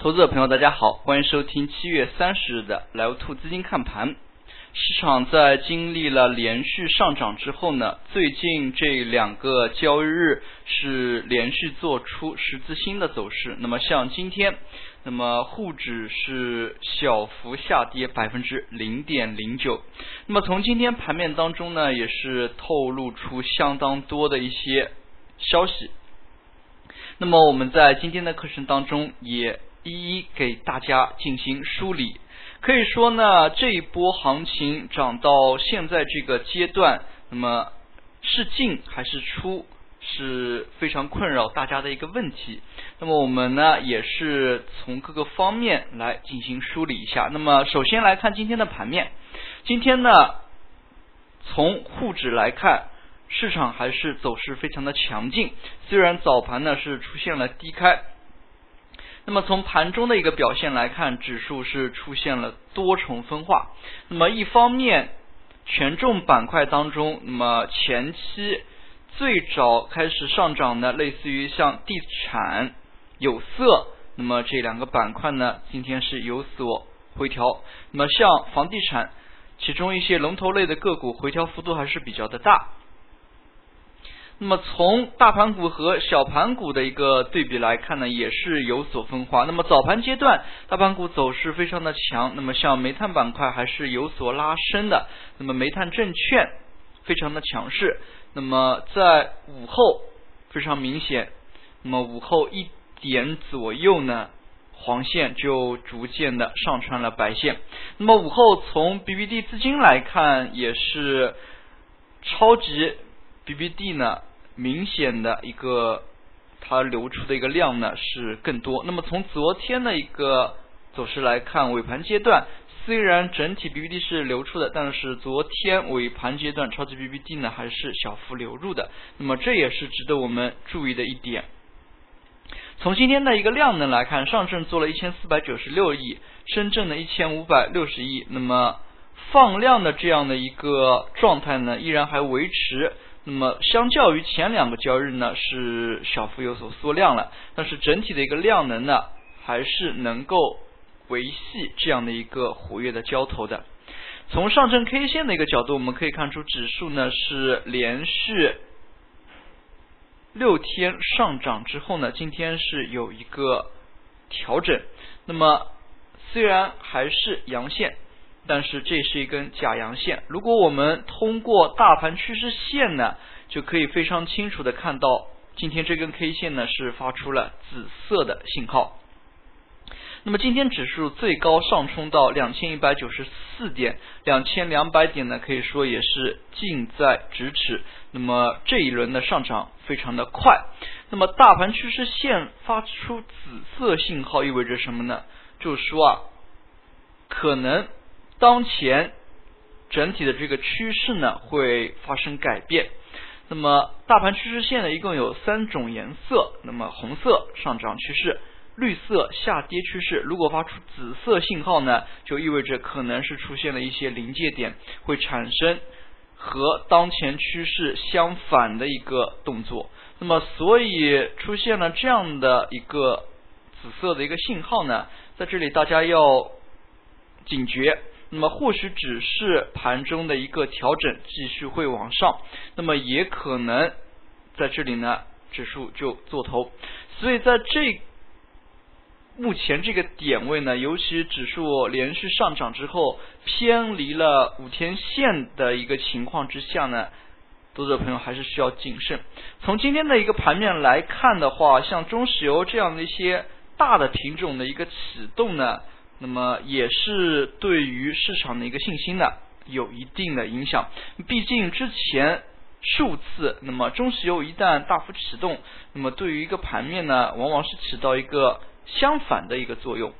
投资者朋友，大家好，欢迎收听七月三十日的莱欧兔资金看盘。市场在经历了连续上涨之后呢，最近这两个交易日是连续做出十字星的走势。那么像今天，那么沪指是小幅下跌百分之零点零九。那么从今天盘面当中呢，也是透露出相当多的一些消息。那么我们在今天的课程当中也。一一给大家进行梳理，可以说呢，这一波行情涨到现在这个阶段，那么是进还是出，是非常困扰大家的一个问题。那么我们呢，也是从各个方面来进行梳理一下。那么首先来看今天的盘面，今天呢，从沪指来看，市场还是走势非常的强劲，虽然早盘呢是出现了低开。那么从盘中的一个表现来看，指数是出现了多重分化。那么一方面，权重板块当中，那么前期最早开始上涨的，类似于像地产、有色，那么这两个板块呢，今天是有所回调。那么像房地产，其中一些龙头类的个股回调幅度还是比较的大。那么从大盘股和小盘股的一个对比来看呢，也是有所分化。那么早盘阶段，大盘股走势非常的强，那么像煤炭板块还是有所拉升的。那么煤炭证券非常的强势。那么在午后非常明显，那么午后一点左右呢，黄线就逐渐的上穿了白线。那么午后从 BBD 资金来看，也是超级 BBD 呢。明显的一个，它流出的一个量呢是更多。那么从昨天的一个走势来看，尾盘阶段虽然整体 BBD 是流出的，但是昨天尾盘阶段超级 BBD 呢还是小幅流入的。那么这也是值得我们注意的一点。从今天的一个量能来看，上证做了一千四百九十六亿，深圳的一千五百六十亿。那么放量的这样的一个状态呢，依然还维持。那么，相较于前两个交易日呢，是小幅有所缩量了，但是整体的一个量能呢，还是能够维系这样的一个活跃的交投的。从上证 K 线的一个角度，我们可以看出指数呢是连续六天上涨之后呢，今天是有一个调整。那么，虽然还是阳线。但是这是一根假阳线。如果我们通过大盘趋势线呢，就可以非常清楚的看到，今天这根 K 线呢是发出了紫色的信号。那么今天指数最高上冲到两千一百九十四点，两千两百点呢可以说也是近在咫尺。那么这一轮的上涨非常的快。那么大盘趋势线发出紫色信号意味着什么呢？就是说啊，可能。当前整体的这个趋势呢会发生改变。那么大盘趋势线呢一共有三种颜色，那么红色上涨趋势，绿色下跌趋势。如果发出紫色信号呢，就意味着可能是出现了一些临界点，会产生和当前趋势相反的一个动作。那么所以出现了这样的一个紫色的一个信号呢，在这里大家要警觉。那么或许只是盘中的一个调整，继续会往上，那么也可能在这里呢，指数就做头。所以在这目前这个点位呢，尤其指数连续上涨之后偏离了五天线的一个情况之下呢，读者朋友还是需要谨慎。从今天的一个盘面来看的话，像中石油这样的一些大的品种的一个启动呢。那么也是对于市场的一个信心呢有一定的影响。毕竟之前数次，那么中石油一旦大幅启动，那么对于一个盘面呢，往往是起到一个相反的一个作用。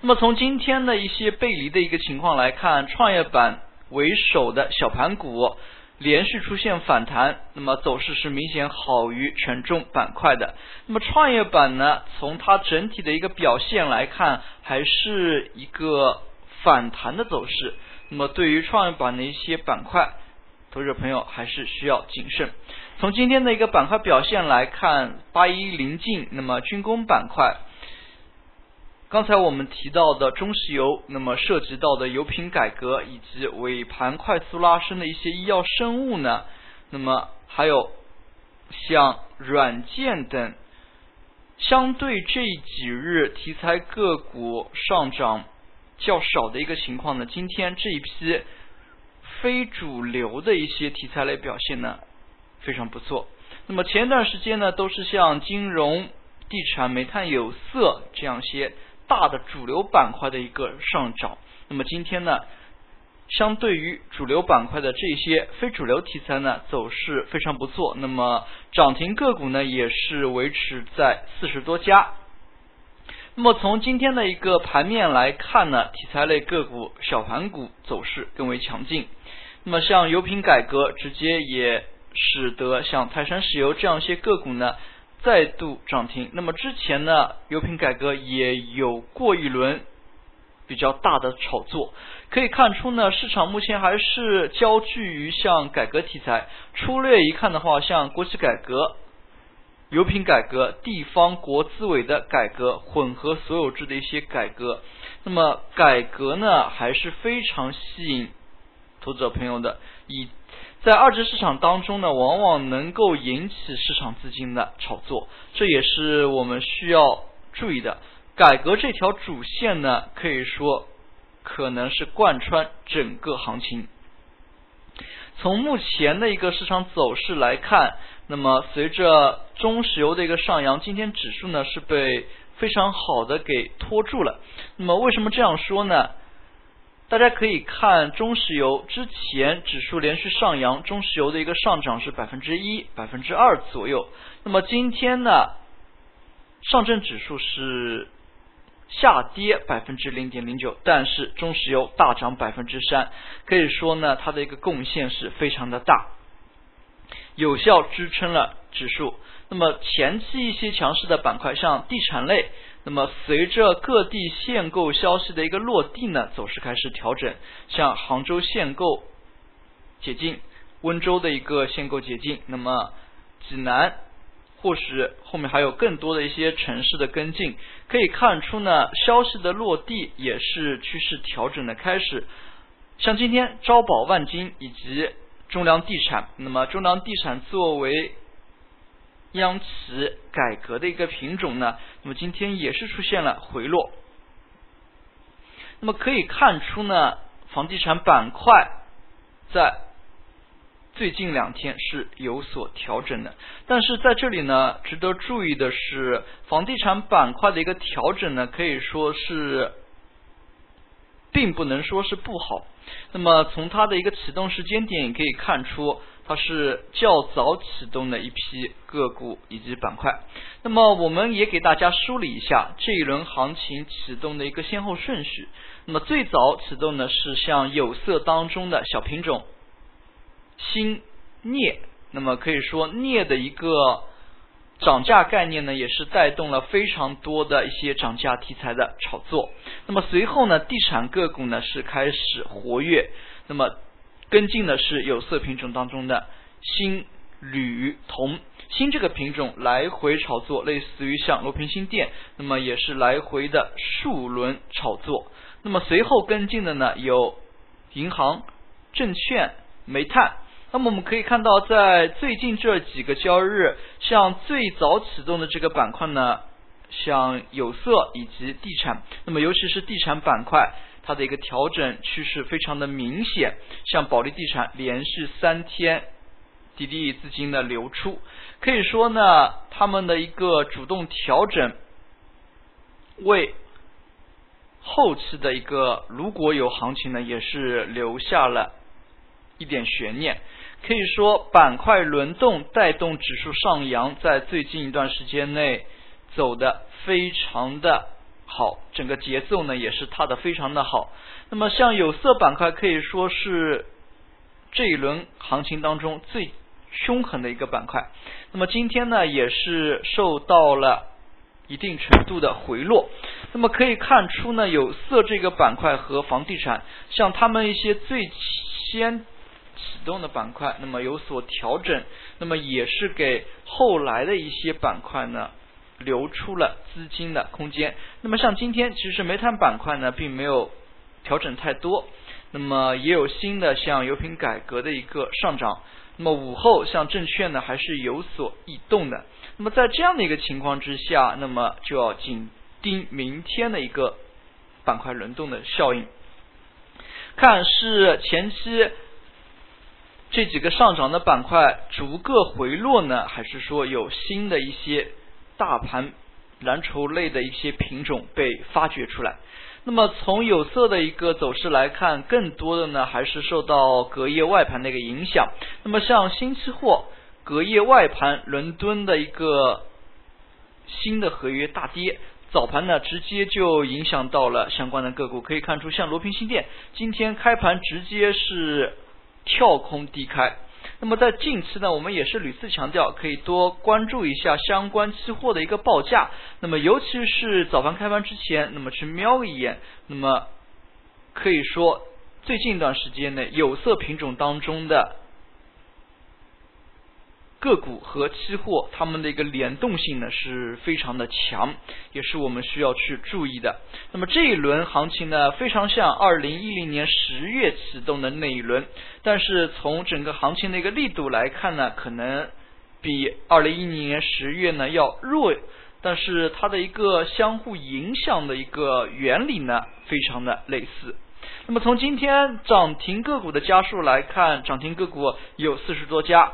那么从今天的一些背离的一个情况来看，创业板为首的小盘股。连续出现反弹，那么走势是明显好于权重板块的。那么创业板呢，从它整体的一个表现来看，还是一个反弹的走势。那么对于创业板的一些板块，投资者朋友还是需要谨慎。从今天的一个板块表现来看，八一临近，那么军工板块刚才我们提到的中石油，那么涉及到的油品改革以及尾盘快速拉升的一些医药生物呢，那么还有像软件等，相对这几日题材个股上涨较少的一个情况呢，今天这一批非主流的一些题材类表现呢非常不错。那么前段时间呢，都是像金融、地产、煤炭、有色这样些。大的主流板块的一个上涨，那么今天呢，相对于主流板块的这些非主流题材呢，走势非常不错。那么涨停个股呢，也是维持在四十多家。那么从今天的一个盘面来看呢，题材类个股、小盘股走势更为强劲。那么像油品改革，直接也使得像泰山石油这样一些个股呢。再度涨停。那么之前呢，油品改革也有过一轮比较大的炒作，可以看出呢，市场目前还是焦聚于像改革题材。粗略一看的话，像国企改革、油品改革、地方国资委的改革、混合所有制的一些改革，那么改革呢还是非常吸引投资者朋友的。以在二级市场当中呢，往往能够引起市场资金的炒作，这也是我们需要注意的。改革这条主线呢，可以说可能是贯穿整个行情。从目前的一个市场走势来看，那么随着中石油的一个上扬，今天指数呢是被非常好的给拖住了。那么为什么这样说呢？大家可以看中石油之前指数连续上扬，中石油的一个上涨是百分之一、百分之二左右。那么今天呢，上证指数是下跌百分之零点零九，但是中石油大涨百分之三，可以说呢，它的一个贡献是非常的大，有效支撑了指数。那么前期一些强势的板块，像地产类。那么随着各地限购消息的一个落地呢，走势开始调整。像杭州限购解禁，温州的一个限购解禁，那么济南或许后面还有更多的一些城市的跟进。可以看出呢，消息的落地也是趋势调整的开始。像今天招宝万金以及中粮地产，那么中粮地产作为央企改革的一个品种呢，那么今天也是出现了回落。那么可以看出呢，房地产板块在最近两天是有所调整的。但是在这里呢，值得注意的是，房地产板块的一个调整呢，可以说是并不能说是不好。那么从它的一个启动时间点也可以看出。它是较早启动的一批个股以及板块，那么我们也给大家梳理一下这一轮行情启动的一个先后顺序。那么最早启动的是像有色当中的小品种锌镍，那么可以说镍的一个涨价概念呢，也是带动了非常多的一些涨价题材的炒作。那么随后呢，地产个股呢是开始活跃，那么。跟进的是有色品种当中的锌、铝、铜。锌这个品种来回炒作，类似于像罗平锌电，那么也是来回的数轮炒作。那么随后跟进的呢，有银行、证券、煤炭。那么我们可以看到，在最近这几个交易日，像最早启动的这个板块呢，像有色以及地产，那么尤其是地产板块。它的一个调整趋势非常的明显，像保利地产连续三天滴滴资金的流出，可以说呢，他们的一个主动调整，为后期的一个如果有行情呢，也是留下了一点悬念。可以说，板块轮动带动指数上扬，在最近一段时间内走的非常的。好，整个节奏呢也是踏的非常的好。那么像有色板块可以说是这一轮行情当中最凶狠的一个板块。那么今天呢也是受到了一定程度的回落。那么可以看出呢有色这个板块和房地产，像他们一些最先启动的板块，那么有所调整，那么也是给后来的一些板块呢留出了资金的空间。那么像今天，其实煤炭板块呢并没有调整太多，那么也有新的像油品改革的一个上涨。那么午后像证券呢还是有所异动的。那么在这样的一个情况之下，那么就要紧盯明天的一个板块轮动的效应，看是前期。这几个上涨的板块逐个回落呢，还是说有新的一些大盘蓝筹类的一些品种被发掘出来？那么从有色的一个走势来看，更多的呢还是受到隔夜外盘的一个影响。那么像新期货隔夜外盘，伦敦的一个新的合约大跌，早盘呢直接就影响到了相关的个股。可以看出，像罗平新电今天开盘直接是。跳空低开，那么在近期呢，我们也是屡次强调，可以多关注一下相关期货的一个报价。那么尤其是早盘开盘之前，那么去瞄一眼，那么可以说最近一段时间内有色品种当中的。个股和期货它们的一个联动性呢是非常的强，也是我们需要去注意的。那么这一轮行情呢，非常像二零一零年十月启动的那一轮，但是从整个行情的一个力度来看呢，可能比二零一零年十月呢要弱，但是它的一个相互影响的一个原理呢，非常的类似。那么从今天涨停个股的家数来看，涨停个股有四十多家。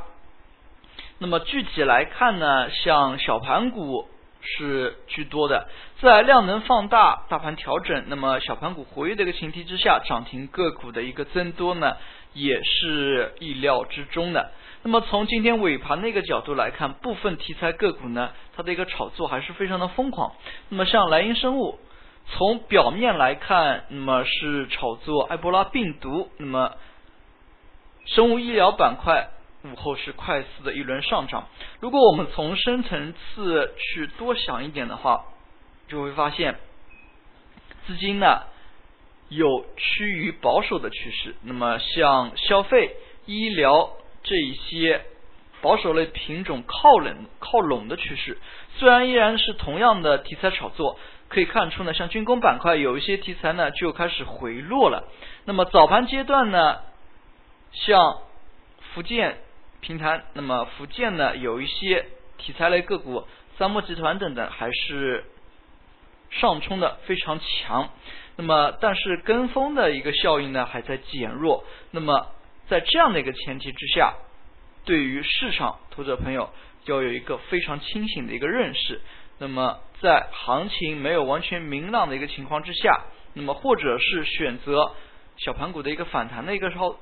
那么具体来看呢，像小盘股是居多的，在量能放大、大盘调整，那么小盘股活跃的一个前提之下，涨停个股的一个增多呢，也是意料之中的。那么从今天尾盘的一个角度来看，部分题材个股呢，它的一个炒作还是非常的疯狂。那么像莱茵生物，从表面来看，那么是炒作埃博拉病毒，那么生物医疗板块。午后是快速的一轮上涨。如果我们从深层次去多想一点的话，就会发现资金呢有趋于保守的趋势。那么像消费、医疗这一些保守类品种靠拢靠拢的趋势，虽然依然是同样的题材炒作，可以看出呢，像军工板块有一些题材呢就开始回落了。那么早盘阶段呢，像福建。平台，那么福建呢有一些题材类个股，三木集团等等还是上冲的非常强。那么但是跟风的一个效应呢还在减弱。那么在这样的一个前提之下，对于市场投资者朋友要有一个非常清醒的一个认识。那么在行情没有完全明朗的一个情况之下，那么或者是选择小盘股的一个反弹的一个时候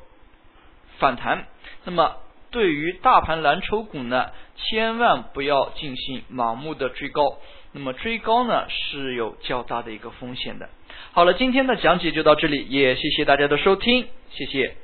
反弹，那么。对于大盘蓝筹股呢，千万不要进行盲目的追高，那么追高呢是有较大的一个风险的。好了，今天的讲解就到这里，也谢谢大家的收听，谢谢。